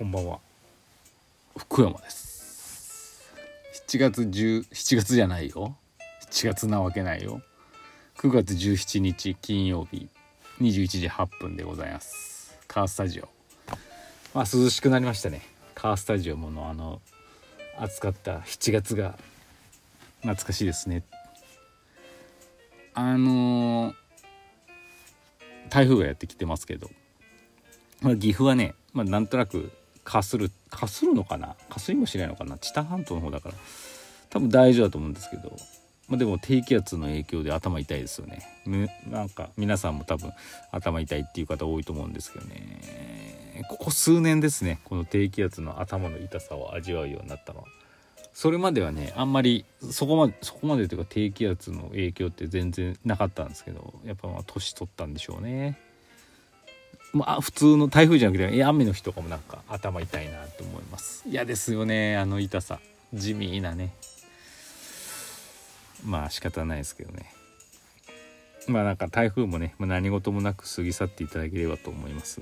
こんばんは。福山です。7月10 7月じゃないよ。7月なわけないよ。9月17日金曜日21時8分でございます。カースタジオ。まあ涼しくなりましたね。カースタジオものあの暑かった7月が懐かしいですね。あのー台風がやってきてますけど、まあ、岐阜はね、まあ、なんとなくかするかするのかな？かすりもしないのかな？知多半島の方だから。多分大丈夫だと思うんですけど、まあ、でも低気圧の影響で頭痛いですよね。なんか皆さんも多分頭痛いっていう方多いと思うんですけどね。ここ数年ですね。この低気圧の頭の痛さを味わうようになったのは。それまではねあんまりそこまでそこまでというか低気圧の影響って全然なかったんですけどやっぱまあ年取ったんでしょうね。まあ普通の台風じゃなくて雨の日とかもなんか頭痛いなと思います。嫌ですよねあの痛さ。地味なね。まあ仕方ないですけどね。まあなんか台風もね、まあ、何事もなく過ぎ去っていただければと思います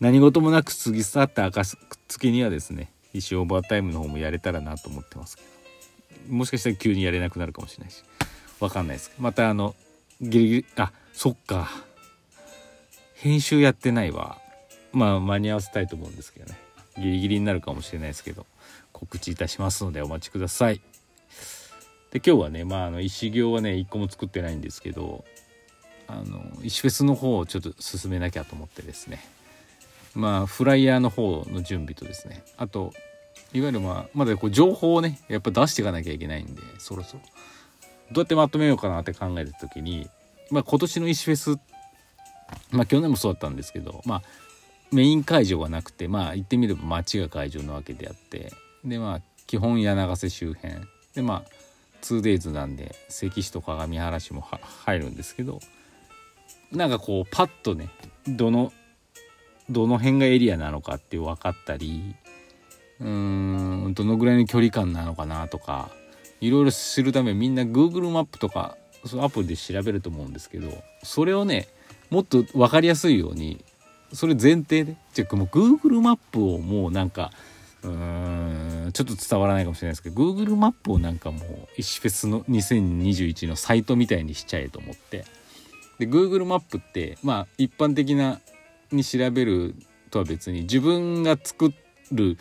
何事もなく過ぎ去った暁にはですね一生オーバータイムの方もやれたらなと思ってますけど。もしかしたら急にやれなくなるかもしれないし。わかんないです。またあのギリギリあそっか編集やってないわ。まあ間に合わせたいと思うんですけどね。ギリギリになるかもしれないですけど。告知いたしますのでお待ちください。で今日はねまああの石行はね一個も作ってないんですけどあの石フェスの方をちょっと進めなきゃと思ってですね。まあフライヤーの方の準備とですね。あといわゆるまあまだこう情報をねやっぱ出していかなきゃいけないんでそろそろ。どうやってまとめようかなって考えた時にまあ今年の石フェスっまあ去年もそうだったんですけどまあメイン会場がなくてまあ言ってみれば街が会場なわけであってでまあ基本柳瀬周辺。でまあ 2days なんで関市と鏡原市も入るんですけどなんかこうパッとねどのどの辺がエリアなのかって分かったりうーんどのぐらいの距離感なのかなとかいろいろ知るためみんな Google マップとかそのアプリで調べると思うんですけどそれをねもっと分かりやすいようにそれ前提でじゃもう Google マップをもうなんかうーんちょっと伝わらないかもしれないですけど Google マップをなんかもう石フェスの2021のサイトみたいにしちゃえと思ってで Google マップってまあ一般的なに調べるとは別に自分が作る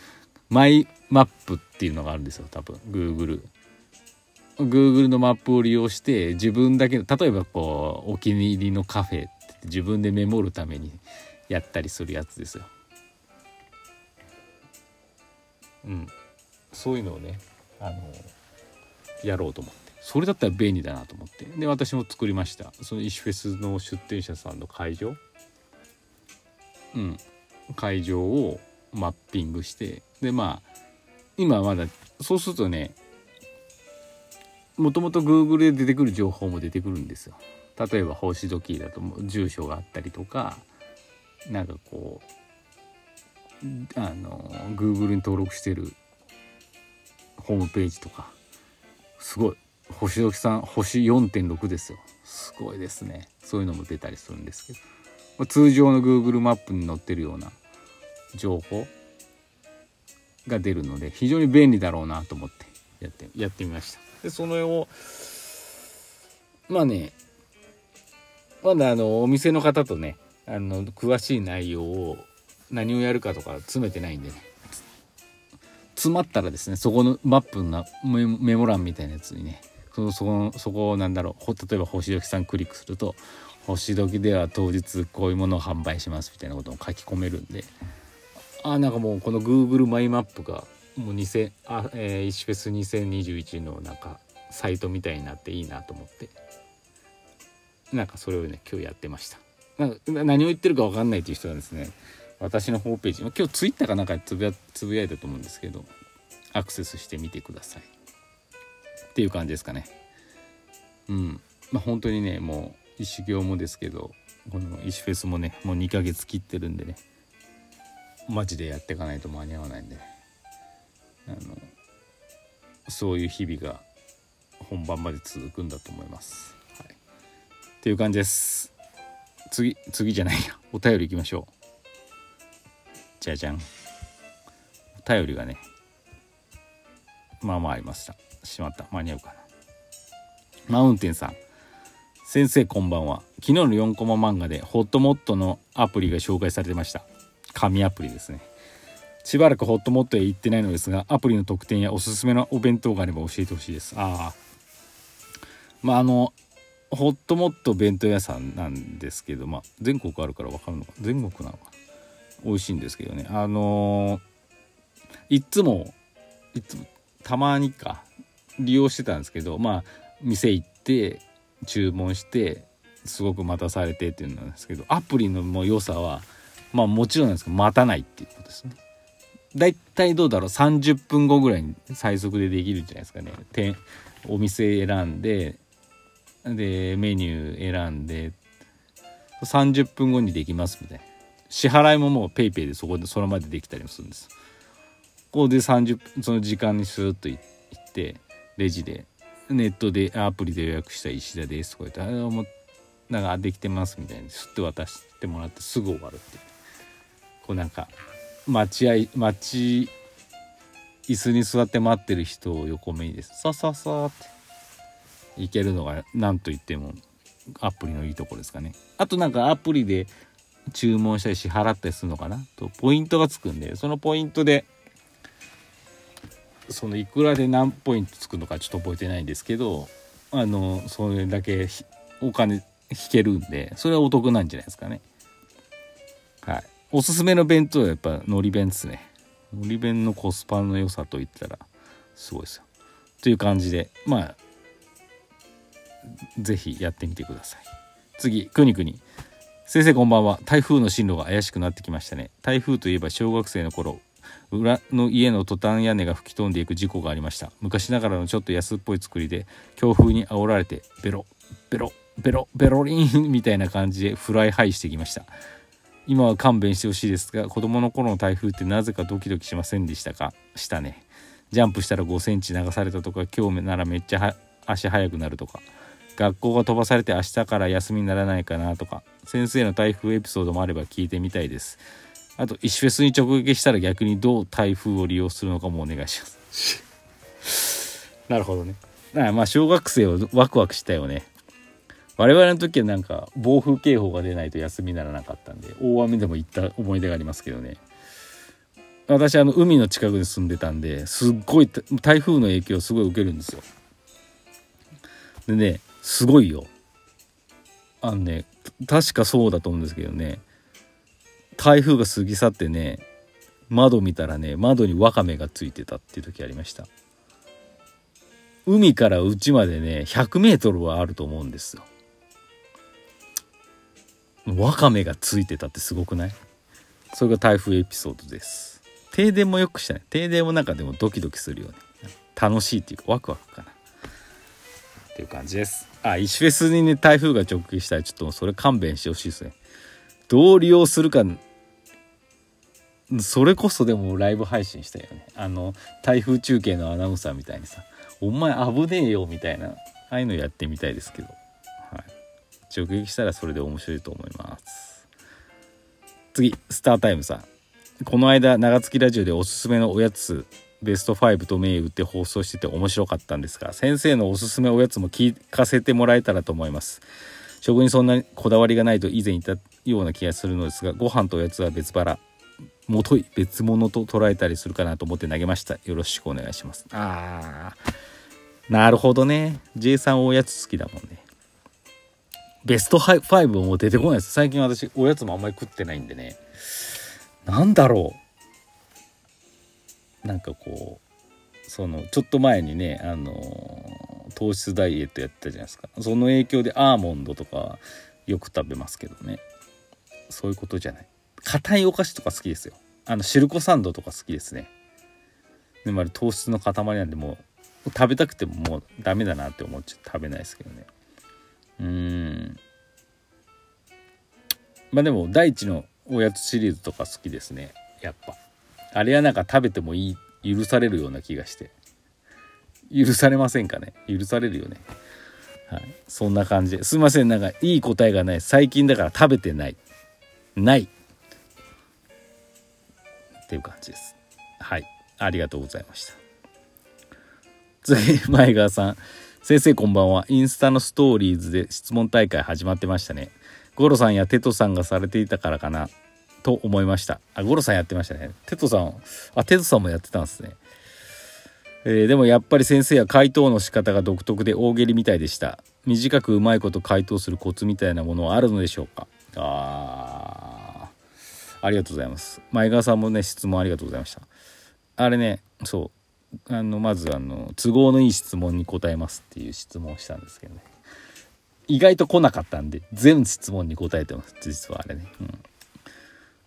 マイマップっていうのがあるんですよ多分 Google。Google のマップを利用して自分だけ例えばこうお気に入りのカフェ自分でメモるためにやったりするやつですよ。うん、そういうのをねあのやろうと思って。それだったら便利だなと思って。で私も作りました。その石フェスの出店者さんの会場。うん、会場をマッピングして。でまあ今まだそうするとねもともと Google で出てくる情報も出てくるんですよ。例えば星時だと住所があったりとかなんかこうあの Google に登録してるホームページとかすごい星時さん星4.6ですよ。すごいですね。そういうのも出たりするんですけど。通常の Google マップに載ってるような情報が出るので非常に便利だろうなと思ってやってやってみました。でそのをまあねまだあのお店の方とねあの詳しい内容を何をやるかとか詰めてないんでね。詰まったらですねそこのマップのメモ欄みたいなやつにねそのそこのそこをなんだろう例えば星時さんクリックすると星時では当日こういうものを販売しますみたいなことを書き込めるんであなんかもうこの Google マイマップがもう2000あ、えー、石フェス2021のなんかサイトみたいになっていいなと思って。なんかそれをね今日やってました。何を言ってるか分かんないっていう人はですね私のホームページ今日ツイッターかなんかつぶやつぶやいたと思うんですけどアクセスしてみてください。っていう感じですかね。うん。まあ本当にねもう修行もですけどこの石フェスもねもう2ヶ月切ってるんでねマジでやっていかないと間に合わないんで、ね、あのそういう日々が本番まで続くんだと思います。っていう感じです。次次じゃないや。お便りいきましょう。じゃじゃん。お。便りがねまあまあありました。しまった。間に合うかな。マウンテンさん。先生こんばんは。昨日の4コマ漫画でホットモットのアプリが紹介されてました。紙アプリですね。しばらくホットモットへ行ってないのですがアプリの特典やおすすめのお弁当があれば教えてほしいです。ああまああのホットモット弁当屋さんなんですけどまあ全国あるから分かるのか全国なのか美味しいんですけどねあのー、いつもいつもたまにか利用してたんですけどまあ店行って注文してすごく待たされてっていうのなんですけどアプリのもう良さはまあもちろんなんですけど待たないっていうことですね。だいたいどうだろう30分後ぐらいに最速でできるんじゃないですかね。お店選んででメニュー選んで30分後にできますみたいな。支払いももう PayPay でそこでそのまでできたりもするんです。ここで30分その時間にスーッと行ってレジでネットでアプリで予約した石田ですとか言ってあもなんかできてますみたいにすって渡してもらってすぐ終わるってこうなんか待合待ち椅子に座って待ってる人を横目にです。さささって。いけるのが何と言ってもアプリのいいとこですかね。あとなんかアプリで注文したり支払ったりするのかな？とポイントがつくんでそのポイントでそのいくらで何ポイントつくのかちょっと覚えてないんですけどあのそれだけお金引けるんでそれはお得なんじゃないですかね。はい。おすすめの弁当はやっぱのり弁ですね。のり弁のコスパの良さといったらすごいですよ。という感じでまあ是非やってみてください。次くにくに先生こんばんは。台風の進路が怪しくなってきましたね。台風といえば小学生の頃裏の家のトタン屋根が吹き飛んでいく事故がありました。昔ながらのちょっと安っぽい作りで強風に煽られてベロベロベロベロリンみたいな感じで fly high してきました。今は勘弁してほしいですが子供の頃の台風ってなぜかドキドキしませんでしたか？したね。ジャンプしたら5センチ流されたとか今日ならめっちゃ足速くなるとか。学校が飛ばされて明日から休みにならないかなとか先生の台風エピソードもあれば聞いてみたいです。あと石フェスに直撃したら逆にどう台風を利用するのかもお願いします。なるほどね。まあ小学生はワクワクしたよね。我々の時はなんか暴風警報が出ないと休みにならなかったんで大雨でも行った思い出がありますけどね。私あの海の近くに住んでたんですっごい台風の影響をすごい受けるんですよ。でねすごいよ。あのね確かそうだと思うんですけどね。台風が過ぎ去ってね窓見たらね窓にワカメがついてたっていう時ありました。海からうちまでね 100m はあると思うんですよ。ワカメがついてたってすごくない？それが台風エピソードです。停電もよくしたね停電もなんかでもドキドキするよね。楽しいっていうかワクワクかな。っていう感じです。あ石フェスにね台風が直撃したらちょっとそれ勘弁してほしいですね。どう利用するかそれこそでもライブ配信したよね。あの台風中継のアナウンサーみたいにさ「お前危ねえよ」みたいなああいうのやってみたいですけど、はい、直撃したらそれで面白いと思います。次スタータイムさん。この間長月ラジオでおすすめのおやつベスト5と銘打って放送してて面白かったんですが先生のおすすめおやつも聞かせてもらえたらと思います。食にそんなにこだわりがないと以前言ったような気がするのですがご飯とおやつは別腹もとい別物と捉えたりするかなと思って投げました。よろしくお願いします。あー。なるほどね。J さんおやつ好きだもんね。ベスト5も出てこないです。最近私おやつもあんまり食ってないんでね。なんだろうなんかこうそのちょっと前にねあの糖質ダイエットやったじゃないですか。その影響でアーモンドとかよく食べますけどね。そういうことじゃない。硬いお菓子とか好きですよ。あのシルコサンドとか好きですね。でもあれ糖質の塊なんでもう食べたくてももうダメだなって思っちゃって食べないですけどね。うん。まあでも大地のおやつシリーズとか好きですね。やっぱ。あれはなんか食べてもいい許されるような気がして。許されませんかね？許されるよね。はい。そんな感じ。ですいません。なんかいい答えがない。最近だから食べてない。ない。っていう感じです。はい。ありがとうございました。次前川さん。先生こんばんは。インスタのストーリーズで質問大会始まってましたね。ゴロさんやテトさんがされていたからかな。と思いました。あゴロさんやってましたね。テトさんあテトさんもやってたんですね。えー、でもやっぱり先生は回答の仕方が独特で大喜利みたいでした。短くうまいこと回答するコツみたいなものはあるのでしょうか？あありがとうございます。前川さんもね質問ありがとうございました。あれねそう。あのまずあの都合のいい質問に答えますっていう質問をしたんですけどね。意外と来なかったんで全質問に答えてます実はあれね、うん、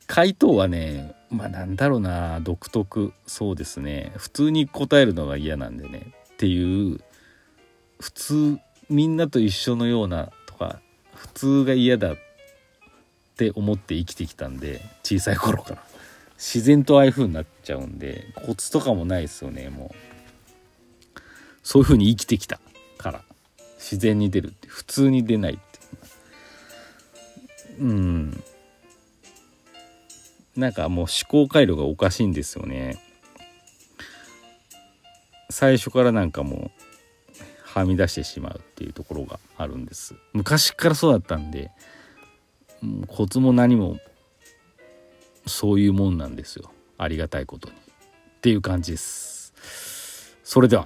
回答はねまあなんだろうな独特。そうですね。普通に答えるのが嫌なんでね。っていう普通みんなと一緒のようなとか普通が嫌だって思って生きてきたんで小さい頃から。自然とああいう風になっちゃうんでコツとかもないですよねもう。そういう風に生きてきたから。自然に出るって普通に出ないってうん。なんかもう思考回路がおかしいんですよね。最初からなんかもうはみ出してしまうっていうところがあるんです。昔からそうだったんでコツも何もそういうもんなんですよ。ありがたいことに。っていう感じです。それでは。